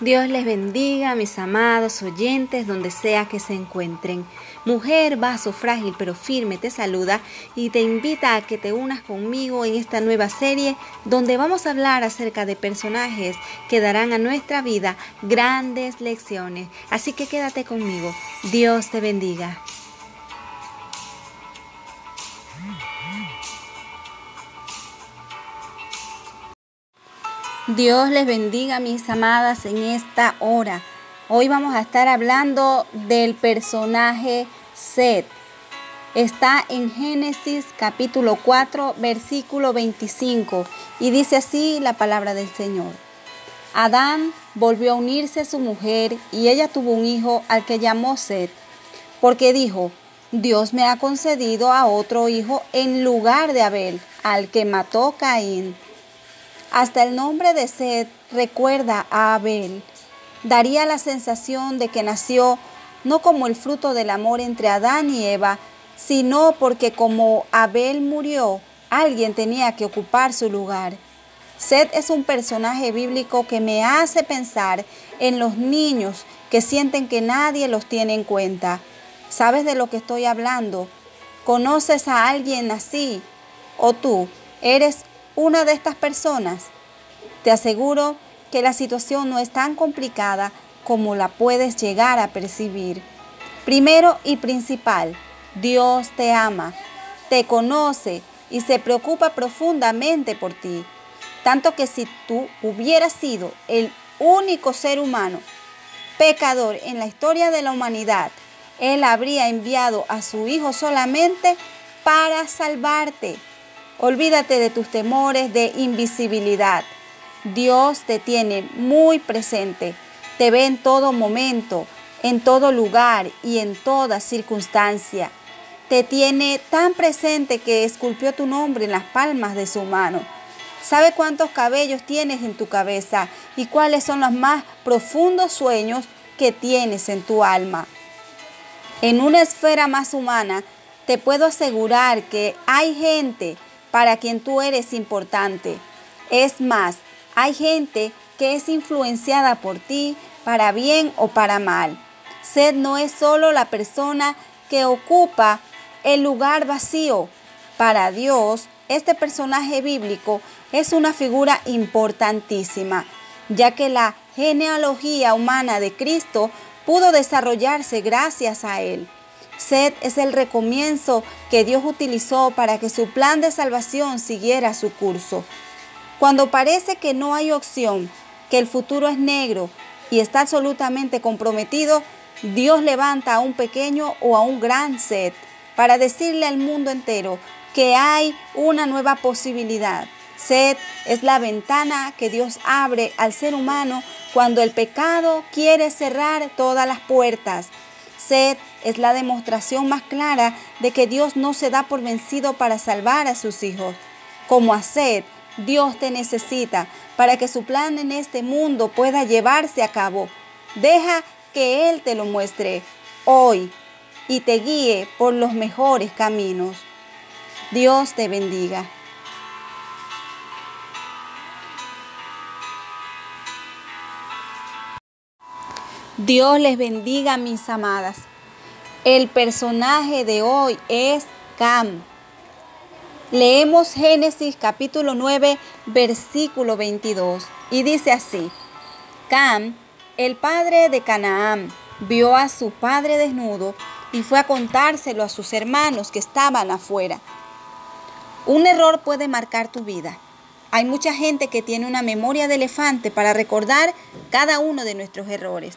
Dios les bendiga, mis amados oyentes, donde sea que se encuentren. Mujer, vaso frágil pero firme, te saluda y te invita a que te unas conmigo en esta nueva serie donde vamos a hablar acerca de personajes que darán a nuestra vida grandes lecciones. Así que quédate conmigo. Dios te bendiga. Dios les bendiga, mis amadas, en esta hora. Hoy vamos a estar hablando del personaje Seth. Está en Génesis capítulo 4, versículo 25, y dice así la palabra del Señor. Adán volvió a unirse a su mujer y ella tuvo un hijo al que llamó Seth, porque dijo, Dios me ha concedido a otro hijo en lugar de Abel, al que mató Caín. Hasta el nombre de Seth recuerda a Abel. Daría la sensación de que nació no como el fruto del amor entre Adán y Eva, sino porque como Abel murió, alguien tenía que ocupar su lugar. Seth es un personaje bíblico que me hace pensar en los niños que sienten que nadie los tiene en cuenta. ¿Sabes de lo que estoy hablando? ¿Conoces a alguien así? ¿O tú eres una de estas personas. Te aseguro que la situación no es tan complicada como la puedes llegar a percibir. Primero y principal, Dios te ama, te conoce y se preocupa profundamente por ti. Tanto que si tú hubieras sido el único ser humano pecador en la historia de la humanidad, Él habría enviado a su Hijo solamente para salvarte. Olvídate de tus temores de invisibilidad. Dios te tiene muy presente, te ve en todo momento, en todo lugar y en toda circunstancia. Te tiene tan presente que esculpió tu nombre en las palmas de su mano. Sabe cuántos cabellos tienes en tu cabeza y cuáles son los más profundos sueños que tienes en tu alma. En una esfera más humana, te puedo asegurar que hay gente para quien tú eres importante. Es más, hay gente que es influenciada por ti para bien o para mal. Sed no es solo la persona que ocupa el lugar vacío. Para Dios, este personaje bíblico es una figura importantísima, ya que la genealogía humana de Cristo pudo desarrollarse gracias a él. Sed es el recomienzo que Dios utilizó para que su plan de salvación siguiera su curso. Cuando parece que no hay opción, que el futuro es negro y está absolutamente comprometido, Dios levanta a un pequeño o a un gran Sed para decirle al mundo entero que hay una nueva posibilidad. Sed es la ventana que Dios abre al ser humano cuando el pecado quiere cerrar todas las puertas Sed es la demostración más clara de que Dios no se da por vencido para salvar a sus hijos. Como a Dios te necesita para que su plan en este mundo pueda llevarse a cabo. Deja que Él te lo muestre hoy y te guíe por los mejores caminos. Dios te bendiga. Dios les bendiga, mis amadas. El personaje de hoy es Cam. Leemos Génesis capítulo 9, versículo 22, y dice así, Cam, el padre de Canaán, vio a su padre desnudo y fue a contárselo a sus hermanos que estaban afuera. Un error puede marcar tu vida. Hay mucha gente que tiene una memoria de elefante para recordar cada uno de nuestros errores.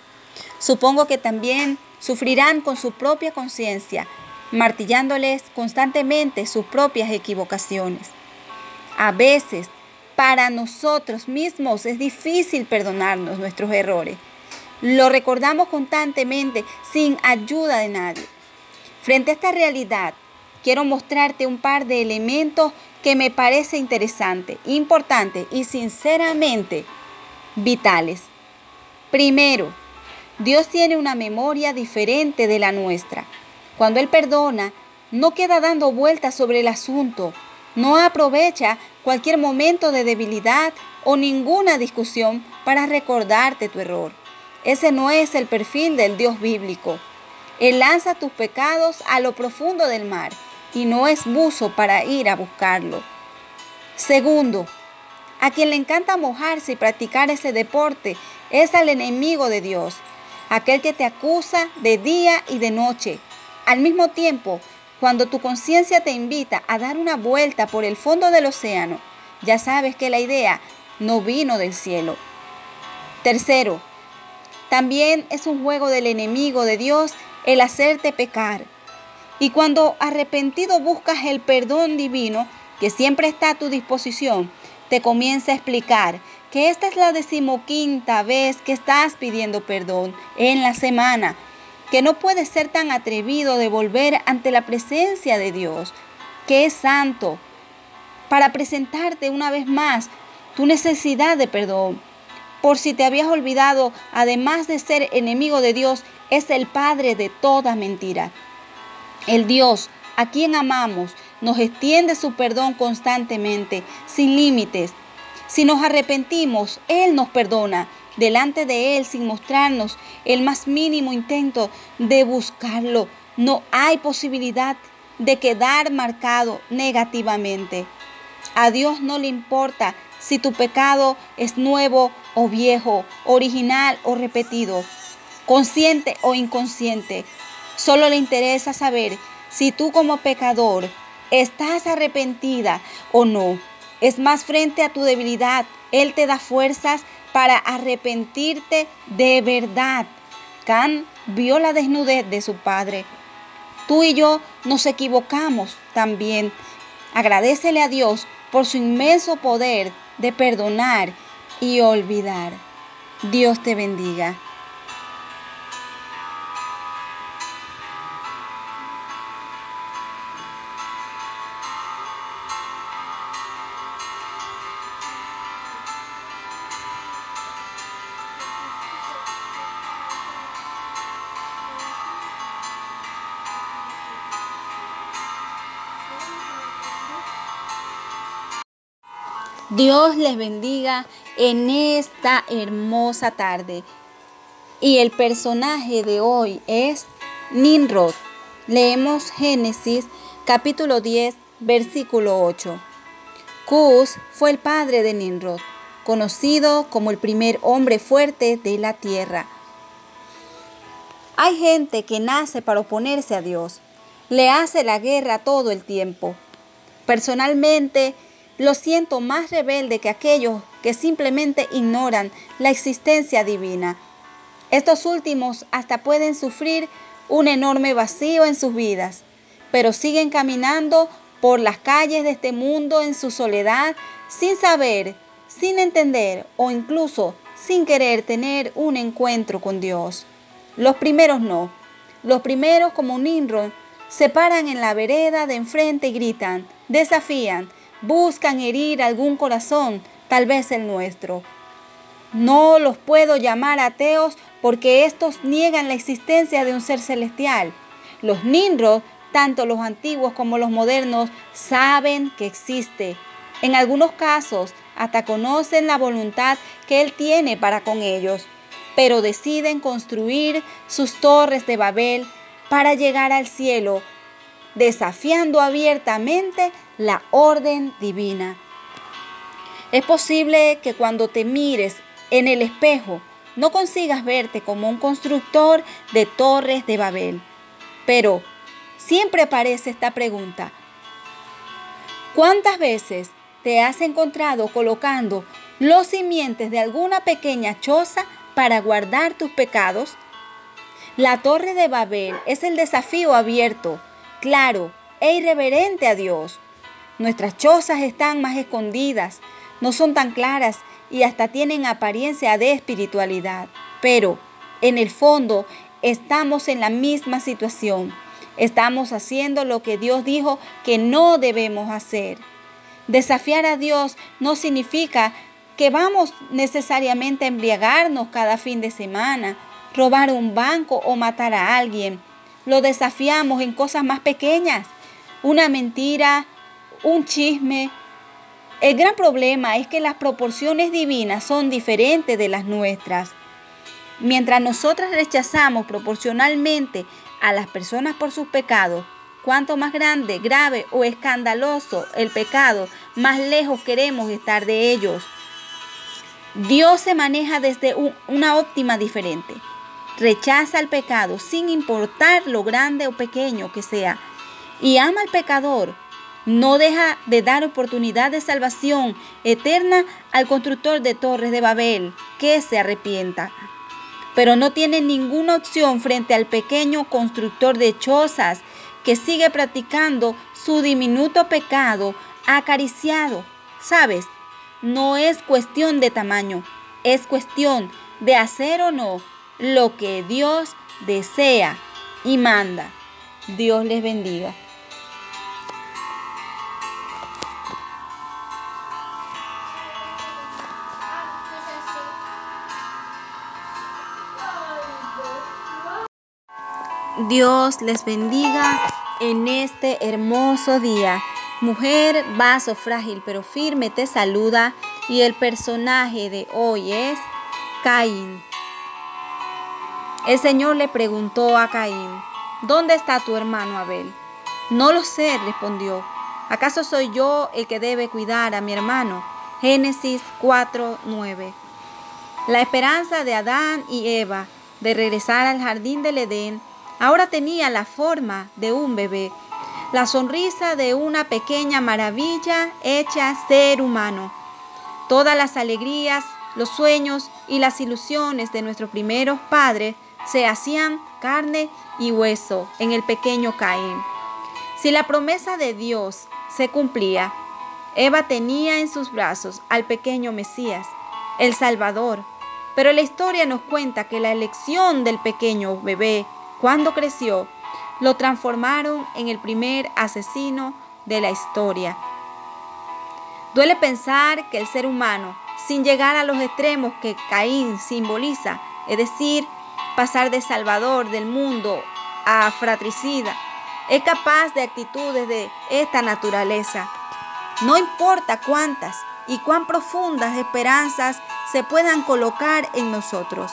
Supongo que también sufrirán con su propia conciencia, martillándoles constantemente sus propias equivocaciones. A veces, para nosotros mismos es difícil perdonarnos nuestros errores. Lo recordamos constantemente sin ayuda de nadie. Frente a esta realidad, quiero mostrarte un par de elementos que me parece interesante, importante y sinceramente vitales. Primero, Dios tiene una memoria diferente de la nuestra. Cuando Él perdona, no queda dando vueltas sobre el asunto. No aprovecha cualquier momento de debilidad o ninguna discusión para recordarte tu error. Ese no es el perfil del Dios bíblico. Él lanza tus pecados a lo profundo del mar y no es buzo para ir a buscarlo. Segundo, a quien le encanta mojarse y practicar ese deporte es al enemigo de Dios, aquel que te acusa de día y de noche. Al mismo tiempo, cuando tu conciencia te invita a dar una vuelta por el fondo del océano, ya sabes que la idea no vino del cielo. Tercero, también es un juego del enemigo de Dios el hacerte pecar. Y cuando arrepentido buscas el perdón divino, que siempre está a tu disposición, te comienza a explicar que esta es la decimoquinta vez que estás pidiendo perdón en la semana, que no puedes ser tan atrevido de volver ante la presencia de Dios, que es santo, para presentarte una vez más tu necesidad de perdón. Por si te habías olvidado, además de ser enemigo de Dios, es el Padre de toda mentira. El Dios a quien amamos nos extiende su perdón constantemente, sin límites. Si nos arrepentimos, Él nos perdona delante de Él sin mostrarnos el más mínimo intento de buscarlo. No hay posibilidad de quedar marcado negativamente. A Dios no le importa si tu pecado es nuevo o viejo, original o repetido, consciente o inconsciente. Solo le interesa saber si tú como pecador estás arrepentida o no. Es más frente a tu debilidad. Él te da fuerzas para arrepentirte de verdad. Can vio la desnudez de su padre. Tú y yo nos equivocamos también. Agradecele a Dios por su inmenso poder de perdonar y olvidar. Dios te bendiga. Dios les bendiga en esta hermosa tarde. Y el personaje de hoy es Ninrod. Leemos Génesis capítulo 10, versículo 8. Cus fue el padre de Ninrod, conocido como el primer hombre fuerte de la tierra. Hay gente que nace para oponerse a Dios. Le hace la guerra todo el tiempo. Personalmente, lo siento más rebelde que aquellos que simplemente ignoran la existencia divina. Estos últimos hasta pueden sufrir un enorme vacío en sus vidas, pero siguen caminando por las calles de este mundo en su soledad sin saber, sin entender o incluso sin querer tener un encuentro con Dios. Los primeros no. Los primeros como Nimrod se paran en la vereda de enfrente y gritan, desafían, buscan herir algún corazón, tal vez el nuestro. No los puedo llamar ateos porque estos niegan la existencia de un ser celestial. Los Ninros, tanto los antiguos como los modernos, saben que existe. En algunos casos, hasta conocen la voluntad que Él tiene para con ellos, pero deciden construir sus torres de Babel para llegar al cielo desafiando abiertamente la orden divina. Es posible que cuando te mires en el espejo no consigas verte como un constructor de torres de Babel. Pero siempre aparece esta pregunta. ¿Cuántas veces te has encontrado colocando los simientes de alguna pequeña choza para guardar tus pecados? La torre de Babel es el desafío abierto claro e irreverente a Dios. Nuestras chozas están más escondidas, no son tan claras y hasta tienen apariencia de espiritualidad. Pero en el fondo estamos en la misma situación. Estamos haciendo lo que Dios dijo que no debemos hacer. Desafiar a Dios no significa que vamos necesariamente a embriagarnos cada fin de semana, robar un banco o matar a alguien lo desafiamos en cosas más pequeñas. Una mentira, un chisme. El gran problema es que las proporciones divinas son diferentes de las nuestras. Mientras nosotras rechazamos proporcionalmente a las personas por sus pecados, cuanto más grande, grave o escandaloso el pecado, más lejos queremos estar de ellos. Dios se maneja desde una óptima diferente. Rechaza el pecado sin importar lo grande o pequeño que sea. Y ama al pecador. No deja de dar oportunidad de salvación eterna al constructor de torres de Babel que se arrepienta. Pero no tiene ninguna opción frente al pequeño constructor de chozas que sigue practicando su diminuto pecado acariciado. ¿Sabes? no es cuestión de tamaño, es cuestión de hacer o no lo que Dios desea y manda. Dios les bendiga. Dios les bendiga en este hermoso día. Mujer, vaso frágil pero firme, te saluda y el personaje de hoy es Caín. El Señor le preguntó a Caín, ¿dónde está tu hermano Abel? No lo sé, respondió. ¿Acaso soy yo el que debe cuidar a mi hermano? Génesis 4:9. La esperanza de Adán y Eva de regresar al jardín del Edén ahora tenía la forma de un bebé la sonrisa de una pequeña maravilla hecha ser humano. Todas las alegrías, los sueños y las ilusiones de nuestros primeros padres se hacían carne y hueso en el pequeño Caín. Si la promesa de Dios se cumplía, Eva tenía en sus brazos al pequeño Mesías, el Salvador. Pero la historia nos cuenta que la elección del pequeño bebé, cuando creció, lo transformaron en el primer asesino de la historia. Duele pensar que el ser humano, sin llegar a los extremos que Caín simboliza, es decir, pasar de salvador del mundo a fratricida, es capaz de actitudes de esta naturaleza. No importa cuántas y cuán profundas esperanzas se puedan colocar en nosotros,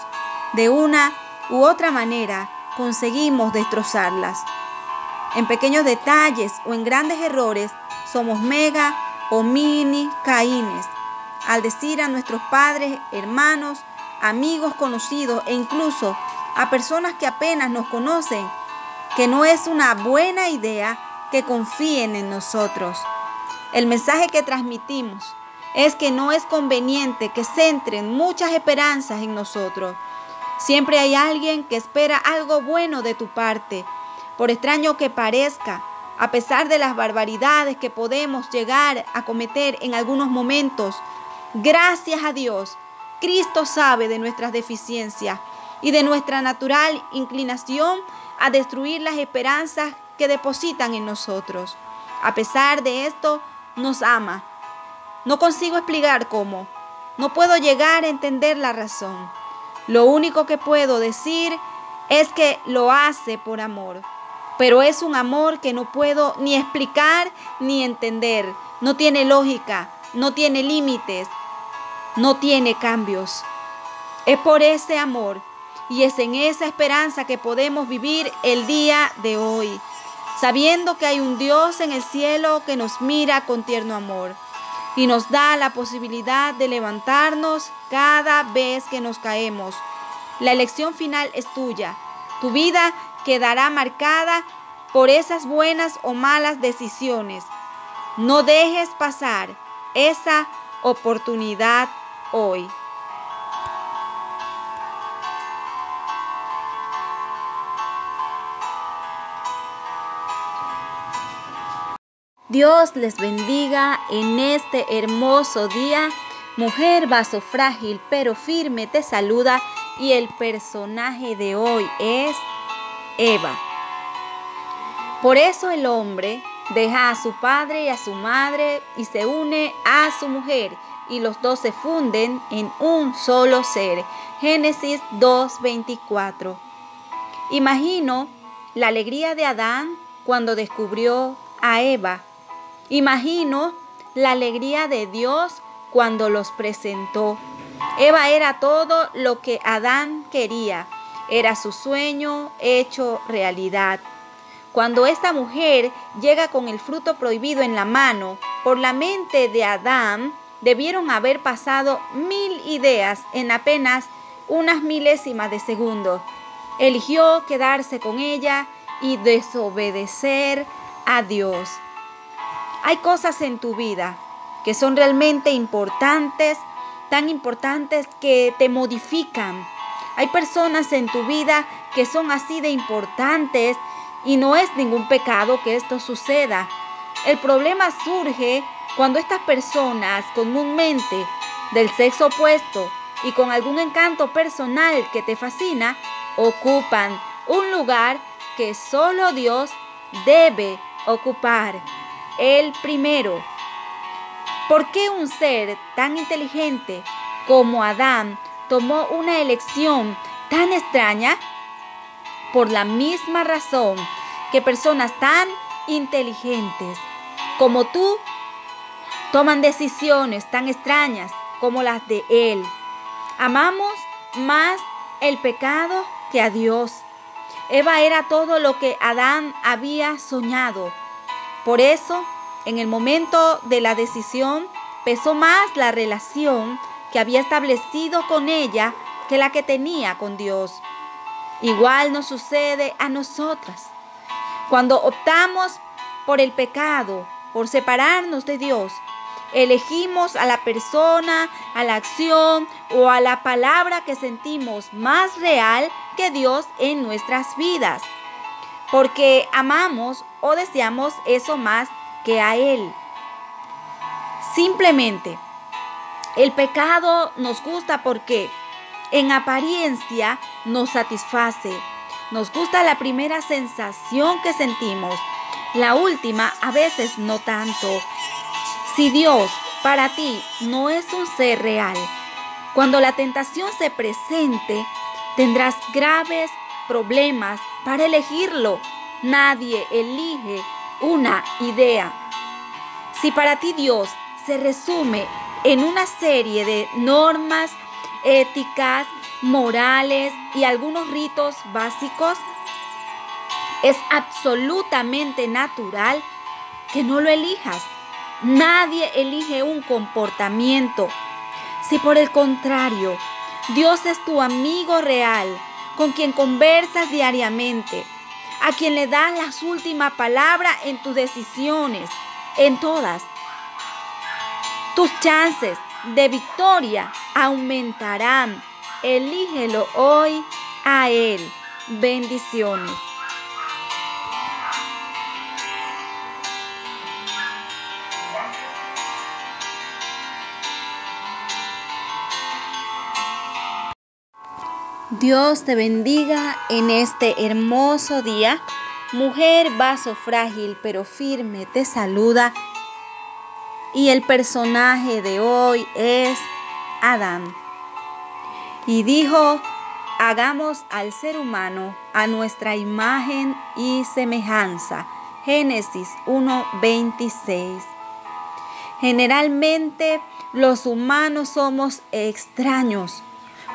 de una u otra manera conseguimos destrozarlas. En pequeños detalles o en grandes errores somos mega o mini caínes. Al decir a nuestros padres, hermanos, amigos conocidos e incluso a personas que apenas nos conocen que no es una buena idea que confíen en nosotros. El mensaje que transmitimos es que no es conveniente que centren muchas esperanzas en nosotros Siempre hay alguien que espera algo bueno de tu parte, por extraño que parezca, a pesar de las barbaridades que podemos llegar a cometer en algunos momentos. Gracias a Dios, Cristo sabe de nuestras deficiencias y de nuestra natural inclinación a destruir las esperanzas que depositan en nosotros. A pesar de esto, nos ama. No consigo explicar cómo. No puedo llegar a entender la razón. Lo único que puedo decir es que lo hace por amor. Pero es un amor que no puedo ni explicar ni entender. No tiene lógica, no tiene límites, no tiene cambios. Es por ese amor y es en esa esperanza que podemos vivir el día de hoy, sabiendo que hay un Dios en el cielo que nos mira con tierno amor y nos da la posibilidad de levantarnos cada vez que nos caemos. La elección final es tuya. Tu vida quedará marcada por esas buenas o malas decisiones. No dejes pasar esa oportunidad hoy. Dios les bendiga en este hermoso día. Mujer vaso frágil pero firme te saluda y el personaje de hoy es Eva. Por eso el hombre deja a su padre y a su madre y se une a su mujer y los dos se funden en un solo ser. Génesis 2.24. Imagino la alegría de Adán cuando descubrió a Eva Imagino la alegría de Dios cuando los presentó. Eva era todo lo que Adán quería. Era su sueño hecho realidad. Cuando esta mujer llega con el fruto prohibido en la mano, por la mente de Adán debieron haber pasado mil ideas en apenas unas milésimas de segundo. Eligió quedarse con ella y desobedecer a Dios. Hay cosas en tu vida que son realmente importantes, tan importantes que te modifican. Hay personas en tu vida que son así de importantes y no es ningún pecado que esto suceda. El problema surge cuando estas personas comúnmente del sexo opuesto y con algún encanto personal que te fascina, ocupan un lugar que solo Dios debe ocupar. El primero. ¿Por qué un ser tan inteligente como Adán tomó una elección tan extraña? Por la misma razón que personas tan inteligentes como tú toman decisiones tan extrañas como las de Él. Amamos más el pecado que a Dios. Eva era todo lo que Adán había soñado. Por eso, en el momento de la decisión, pesó más la relación que había establecido con ella que la que tenía con Dios. Igual nos sucede a nosotras. Cuando optamos por el pecado, por separarnos de Dios, elegimos a la persona, a la acción o a la palabra que sentimos más real que Dios en nuestras vidas. Porque amamos o deseamos eso más que a Él. Simplemente, el pecado nos gusta porque en apariencia nos satisface. Nos gusta la primera sensación que sentimos, la última a veces no tanto. Si Dios para ti no es un ser real, cuando la tentación se presente, tendrás graves problemas para elegirlo. Nadie elige una idea. Si para ti Dios se resume en una serie de normas éticas, morales y algunos ritos básicos, es absolutamente natural que no lo elijas. Nadie elige un comportamiento. Si por el contrario, Dios es tu amigo real, con quien conversas diariamente, a quien le das las últimas palabras en tus decisiones, en todas. Tus chances de victoria aumentarán. Elígelo hoy a Él. Bendiciones. Dios te bendiga en este hermoso día. Mujer, vaso frágil pero firme, te saluda. Y el personaje de hoy es Adán. Y dijo, hagamos al ser humano a nuestra imagen y semejanza. Génesis 1:26. Generalmente los humanos somos extraños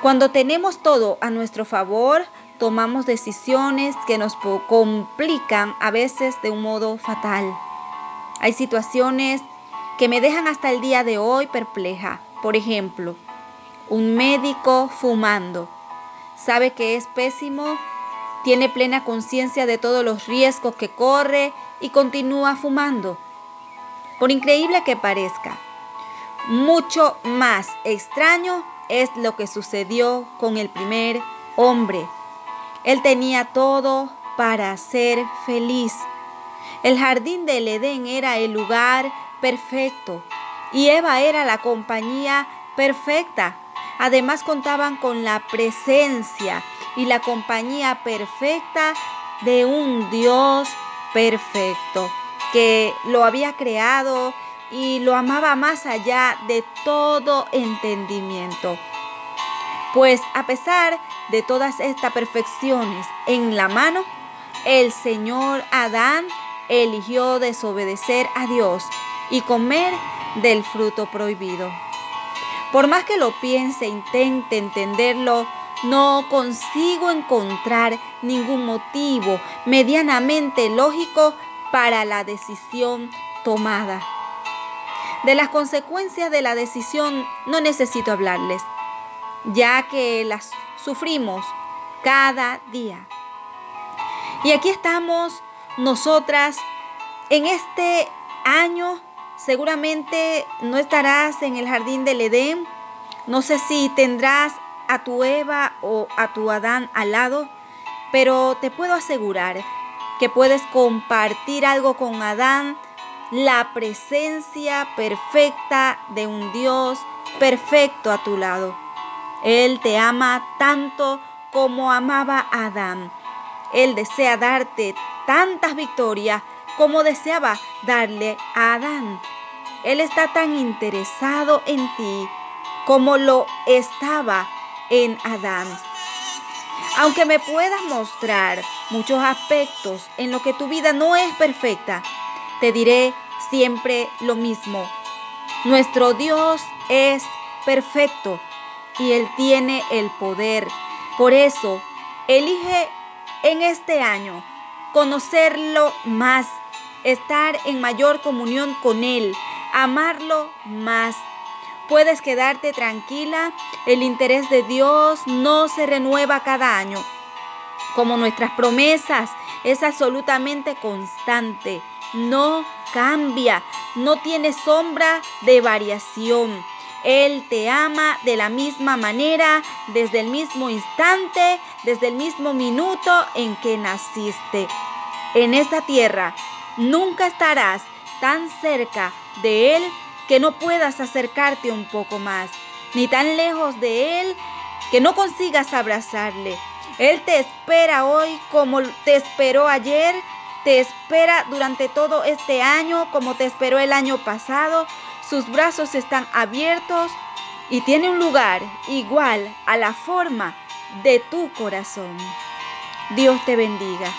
cuando tenemos todo a nuestro favor, tomamos decisiones que nos complican a veces de un modo fatal. Hay situaciones que me dejan hasta el día de hoy perpleja. Por ejemplo, un médico fumando. Sabe que es pésimo, tiene plena conciencia de todos los riesgos que corre y continúa fumando. Por increíble que parezca, mucho más extraño es lo que sucedió con el primer hombre. Él tenía todo para ser feliz. El jardín del Edén era el lugar perfecto y Eva era la compañía perfecta. Además contaban con la presencia y la compañía perfecta de un Dios perfecto que lo había creado y lo amaba más allá de todo entendimiento. Pues a pesar de todas estas perfecciones en la mano, el Señor Adán eligió desobedecer a Dios y comer del fruto prohibido. Por más que lo piense, intente entenderlo, no consigo encontrar ningún motivo medianamente lógico para la decisión tomada. De las consecuencias de la decisión no necesito hablarles, ya que las sufrimos cada día. Y aquí estamos nosotras en este año. Seguramente no estarás en el jardín del Edén. No sé si tendrás a tu Eva o a tu Adán al lado, pero te puedo asegurar que puedes compartir algo con Adán, la presencia perfecta de un Dios perfecto a tu lado. Él te ama tanto como amaba a Adán. Él desea darte tantas victorias como deseaba darle a Adán. Él está tan interesado en ti como lo estaba en Adán. Aunque me puedas mostrar muchos aspectos en lo que tu vida no es perfecta, te diré siempre lo mismo. Nuestro Dios es perfecto y Él tiene el poder. Por eso, elige en este año conocerlo más, estar en mayor comunión con Él, amarlo más. Puedes quedarte tranquila, el interés de Dios no se renueva cada año. Como nuestras promesas, es absolutamente constante, no cambia, no tiene sombra de variación. Él te ama de la misma manera, desde el mismo instante, desde el mismo minuto en que naciste. En esta tierra nunca estarás tan cerca de Él que no puedas acercarte un poco más, ni tan lejos de Él que no consigas abrazarle. Él te espera hoy como te esperó ayer, te espera durante todo este año como te esperó el año pasado sus brazos están abiertos y tiene un lugar igual a la forma de tu corazón. Dios te bendiga.